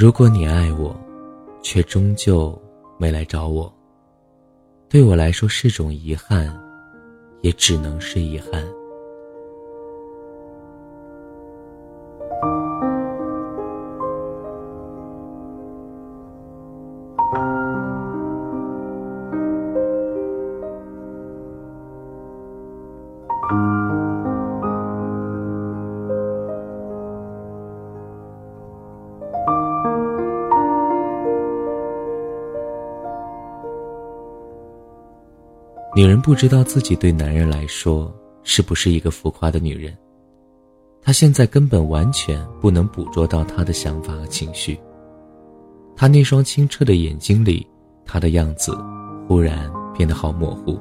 如果你爱我，却终究没来找我，对我来说是种遗憾，也只能是遗憾。不知道自己对男人来说是不是一个浮夸的女人，她现在根本完全不能捕捉到他的想法和情绪。他那双清澈的眼睛里，他的样子忽然变得好模糊，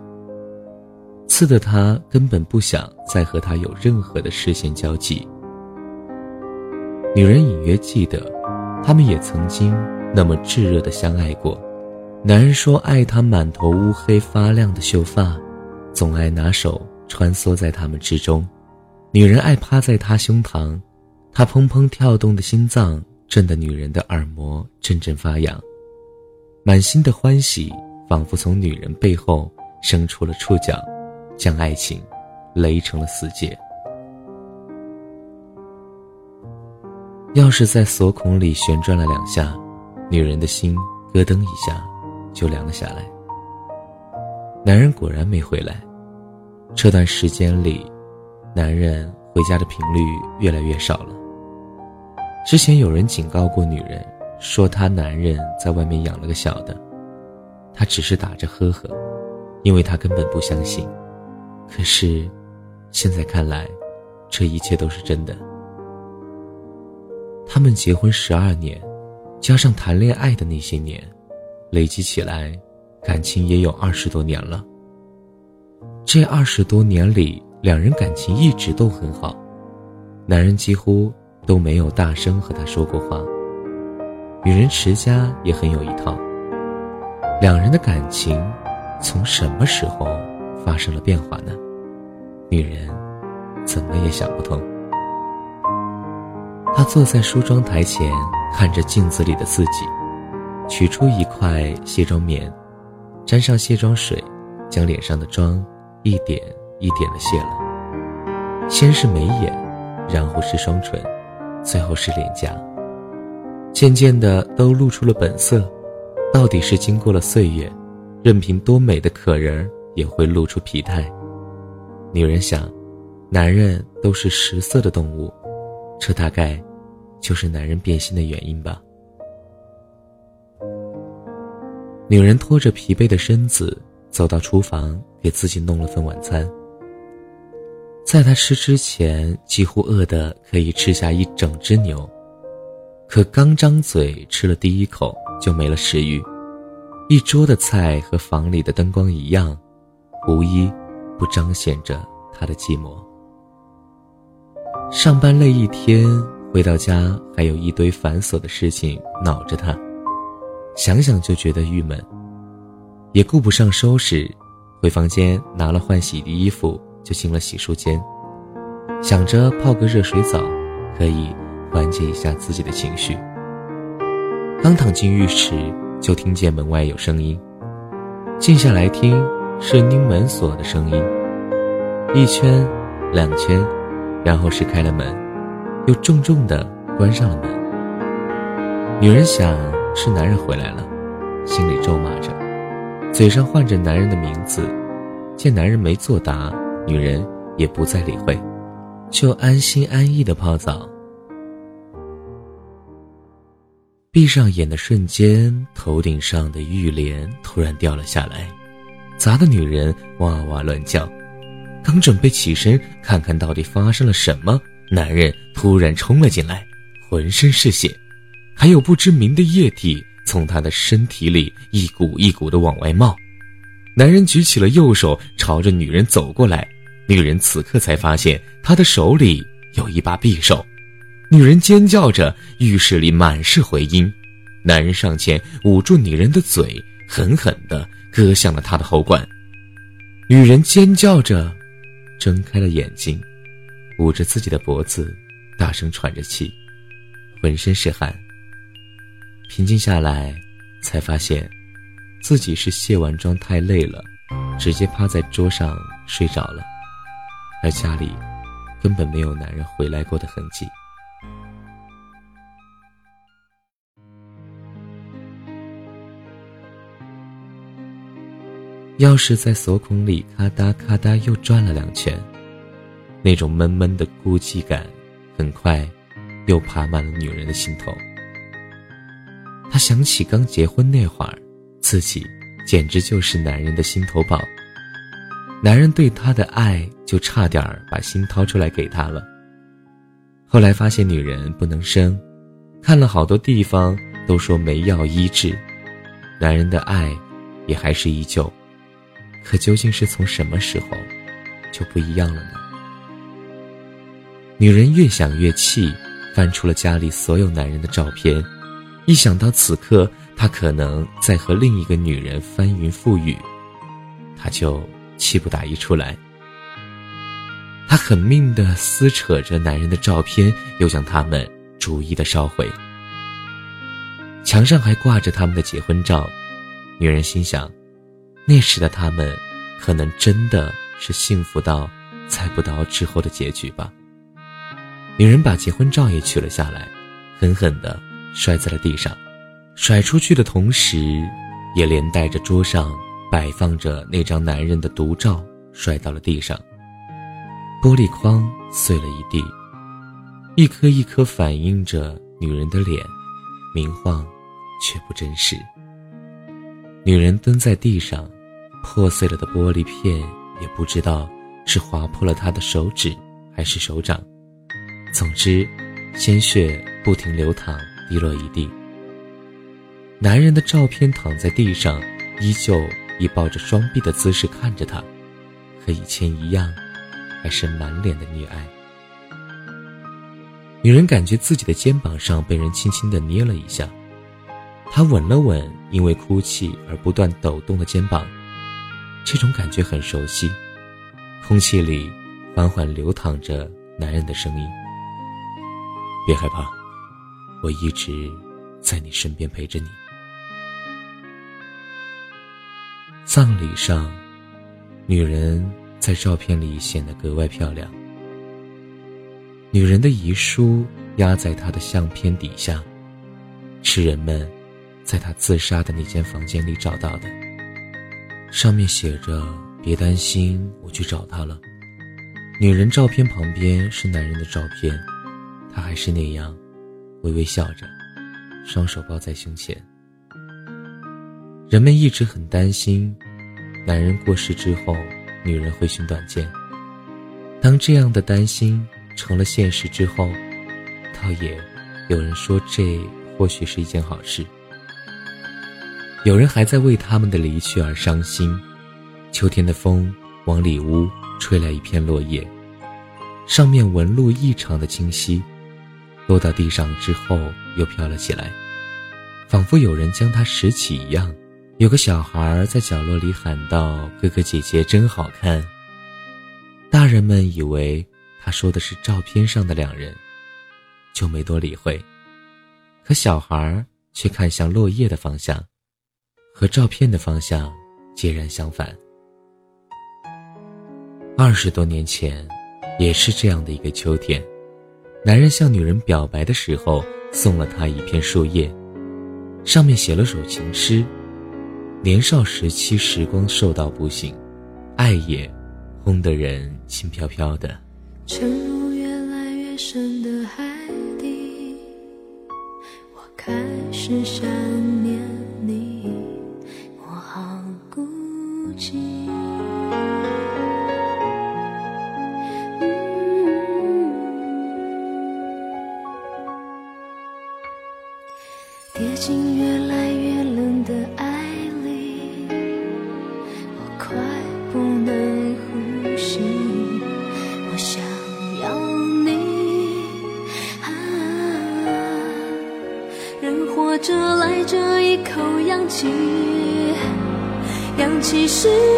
刺得他根本不想再和他有任何的视线交集。女人隐约记得，他们也曾经那么炙热的相爱过。男人说爱她满头乌黑发亮的秀发，总爱拿手穿梭在他们之中；女人爱趴在他胸膛，他砰砰跳动的心脏震得女人的耳膜阵阵发痒，满心的欢喜仿佛从女人背后生出了触角，将爱情勒成了死结。钥匙在锁孔里旋转了两下，女人的心咯噔一下。就凉了下来。男人果然没回来。这段时间里，男人回家的频率越来越少了。之前有人警告过女人，说她男人在外面养了个小的，她只是打着呵呵，因为她根本不相信。可是，现在看来，这一切都是真的。他们结婚十二年，加上谈恋爱的那些年。累积起来，感情也有二十多年了。这二十多年里，两人感情一直都很好，男人几乎都没有大声和她说过话。女人持家也很有一套。两人的感情从什么时候发生了变化呢？女人怎么也想不通。她坐在梳妆台前，看着镜子里的自己。取出一块卸妆棉，沾上卸妆水，将脸上的妆一点一点的卸了。先是眉眼，然后是双唇，最后是脸颊。渐渐的都露出了本色。到底是经过了岁月，任凭多美的可人儿也会露出疲态。女人想，男人都是食色的动物，这大概就是男人变心的原因吧。女人拖着疲惫的身子走到厨房，给自己弄了份晚餐。在她吃之前，几乎饿得可以吃下一整只牛，可刚张嘴吃了第一口就没了食欲。一桌的菜和房里的灯光一样，无一不彰显着她的寂寞。上班累一天，回到家还有一堆繁琐的事情恼着她。想想就觉得郁闷，也顾不上收拾，回房间拿了换洗的衣服就进了洗漱间，想着泡个热水澡，可以缓解一下自己的情绪。刚躺进浴池，就听见门外有声音，静下来听，是拧门锁的声音，一圈，两圈，然后是开了门，又重重的关上了门。女人想。是男人回来了，心里咒骂着，嘴上唤着男人的名字。见男人没作答，女人也不再理会，就安心安逸的泡澡。闭上眼的瞬间，头顶上的浴帘突然掉了下来，砸得女人哇哇乱叫。刚准备起身看看到底发生了什么，男人突然冲了进来，浑身是血。还有不知名的液体从他的身体里一股一股的往外冒，男人举起了右手朝着女人走过来，女人此刻才发现他的手里有一把匕首，女人尖叫着，浴室里满是回音，男人上前捂住女人的嘴，狠狠地割向了她的喉管，女人尖叫着，睁开了眼睛，捂着自己的脖子，大声喘着气，浑身是汗。平静下来，才发现，自己是卸完妆太累了，直接趴在桌上睡着了，而家里根本没有男人回来过的痕迹。钥匙在锁孔里咔嗒咔嗒又转了两圈，那种闷闷的孤寂感，很快又爬满了女人的心头。想起刚结婚那会儿，自己简直就是男人的心头宝，男人对她的爱就差点把心掏出来给她了。后来发现女人不能生，看了好多地方都说没药医治，男人的爱也还是依旧。可究竟是从什么时候就不一样了呢？女人越想越气，翻出了家里所有男人的照片，一想到此刻他可能在和另一个女人翻云覆雨，他就气不打一处来。他狠命地撕扯着男人的照片，又将他们逐一的烧毁。墙上还挂着他们的结婚照，女人心想。那时的他们，可能真的是幸福到猜不到之后的结局吧。女人把结婚照也取了下来，狠狠地摔在了地上，甩出去的同时，也连带着桌上摆放着那张男人的独照摔到了地上，玻璃框碎了一地，一颗一颗反映着女人的脸，明晃却不真实。女人蹲在地上。破碎了的玻璃片，也不知道是划破了她的手指还是手掌。总之，鲜血不停流淌，滴落一地。男人的照片躺在地上，依旧以抱着双臂的姿势看着他，和以前一样，还是满脸的溺爱。女人感觉自己的肩膀上被人轻轻的捏了一下，她吻了吻因为哭泣而不断抖动的肩膀。这种感觉很熟悉，空气里缓缓流淌着男人的声音。别害怕，我一直在你身边陪着你。葬礼上，女人在照片里显得格外漂亮。女人的遗书压在她的相片底下，是人们在她自杀的那间房间里找到的。上面写着：“别担心，我去找她了。”女人照片旁边是男人的照片，他还是那样，微微笑着，双手抱在胸前。人们一直很担心，男人过世之后，女人会寻短见。当这样的担心成了现实之后，倒也有人说，这或许是一件好事。有人还在为他们的离去而伤心。秋天的风往里屋吹来一片落叶，上面纹路异常的清晰，落到地上之后又飘了起来，仿佛有人将它拾起一样。有个小孩在角落里喊道：“哥哥姐姐真好看。”大人们以为他说的是照片上的两人，就没多理会。可小孩却看向落叶的方向。和照片的方向截然相反。二十多年前，也是这样的一个秋天，男人向女人表白的时候，送了她一片树叶，上面写了首情诗：年少时期，时光瘦到不行，爱也轰得人轻飘飘的。沉入越来越深的海底，我开始想是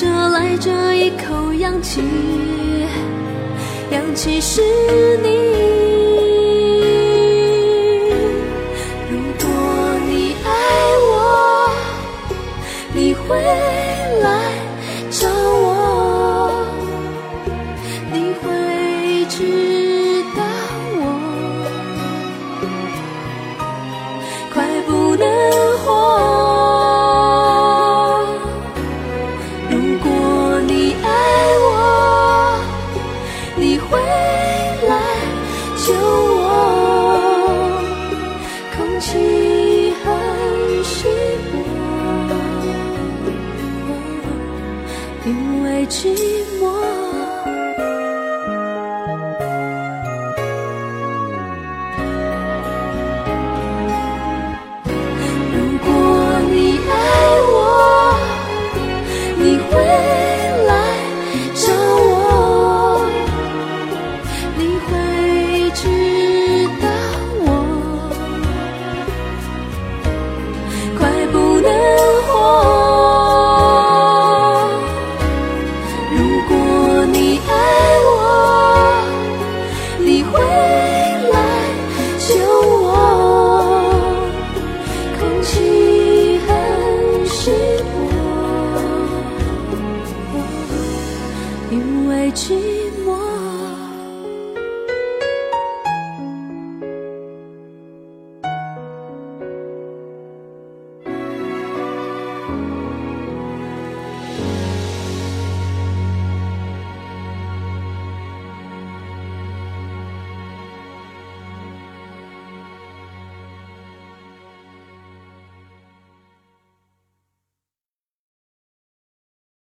这来这一口氧气，氧气是你。因为寂寞。